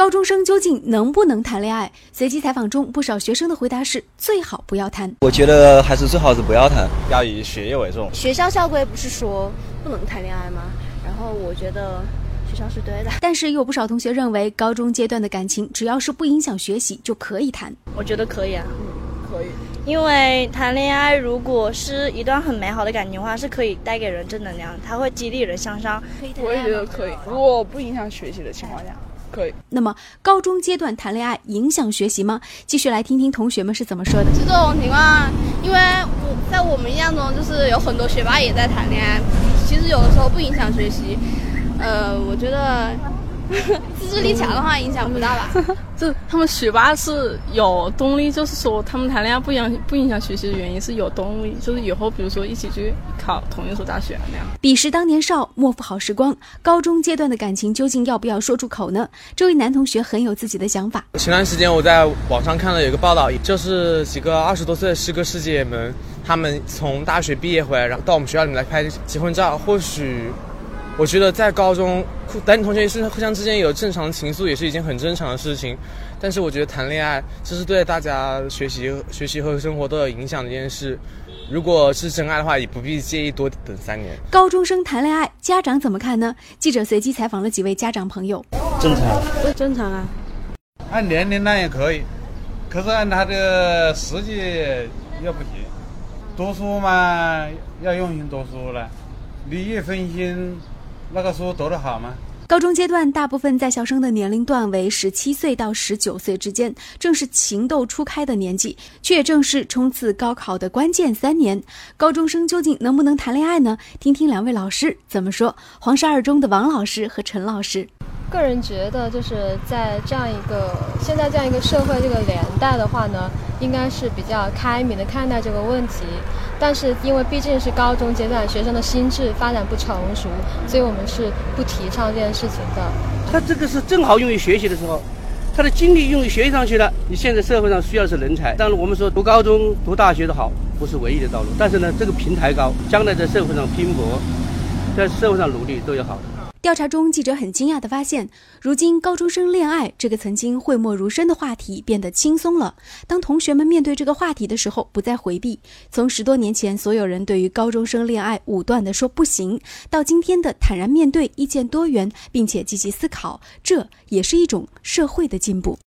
高中生究竟能不能谈恋爱？随机采访中，不少学生的回答是最好不要谈。我觉得还是最好是不要谈，要以学业为重。学校校规不是说不能谈恋爱吗？然后我觉得学校是对的，但是有不少同学认为，高中阶段的感情只要是不影响学习就可以谈。我觉得可以啊，嗯，可以。因为谈恋爱如果是一段很美好的感情的话，是可以带给人正能量，它会激励人向上。我也觉得可以，如果不影响学习的情况下，可以。那么高中阶段谈恋爱影响学习吗？继续来听听同学们是怎么说的。就这种情况，因为我在我们印象中，就是有很多学霸也在谈恋爱，其实有的时候不影响学习。呃，我觉得。自制力强的话，影响不大吧？这他们学霸是有动力，就是说他们谈恋爱不影不影响学习的原因是有动力，就是以后比如说一起去考同一所大学那样。彼时当年少，莫负好时光。高中阶段的感情究竟要不要说出口呢？这位男同学很有自己的想法。前段时间我在网上看了有一个报道，就是几个二十多岁的师哥师姐们，他们从大学毕业回来，然后到我们学校里面来拍结婚照，或许。我觉得在高中，男女同学是互相之间有正常情愫，也是一件很正常的事情。但是我觉得谈恋爱，这是对大家学习、学习和生活都有影响的一件事。如果是真爱的话，也不必介意多等三年。高中生谈恋爱，家长怎么看呢？记者随机采访了几位家长朋友。正常，正常啊。按年龄呢也可以，可是按他的实际又不行。读书嘛，要用心读书了，你一分心。那个书读得好吗？高中阶段，大部分在校生的年龄段为十七岁到十九岁之间，正是情窦初开的年纪，却也正是冲刺高考的关键三年。高中生究竟能不能谈恋爱呢？听听两位老师怎么说。黄石二中的王老师和陈老师，个人觉得，就是在这样一个现在这样一个社会这个年代的话呢，应该是比较开明的看待这个问题。但是因为毕竟是高中阶段，学生的心智发展不成熟，所以我们是不提倡这件事情的。他这个是正好用于学习的时候，他的精力用于学习上去了。你现在社会上需要的是人才，当然我们说读高中、读大学的好不是唯一的道路，但是呢，这个平台高，将来在社会上拼搏，在社会上努力都有好的。调查中，记者很惊讶地发现，如今高中生恋爱这个曾经讳莫如深的话题变得轻松了。当同学们面对这个话题的时候，不再回避。从十多年前，所有人对于高中生恋爱武断地说不行，到今天的坦然面对、意见多元，并且积极思考，这也是一种社会的进步。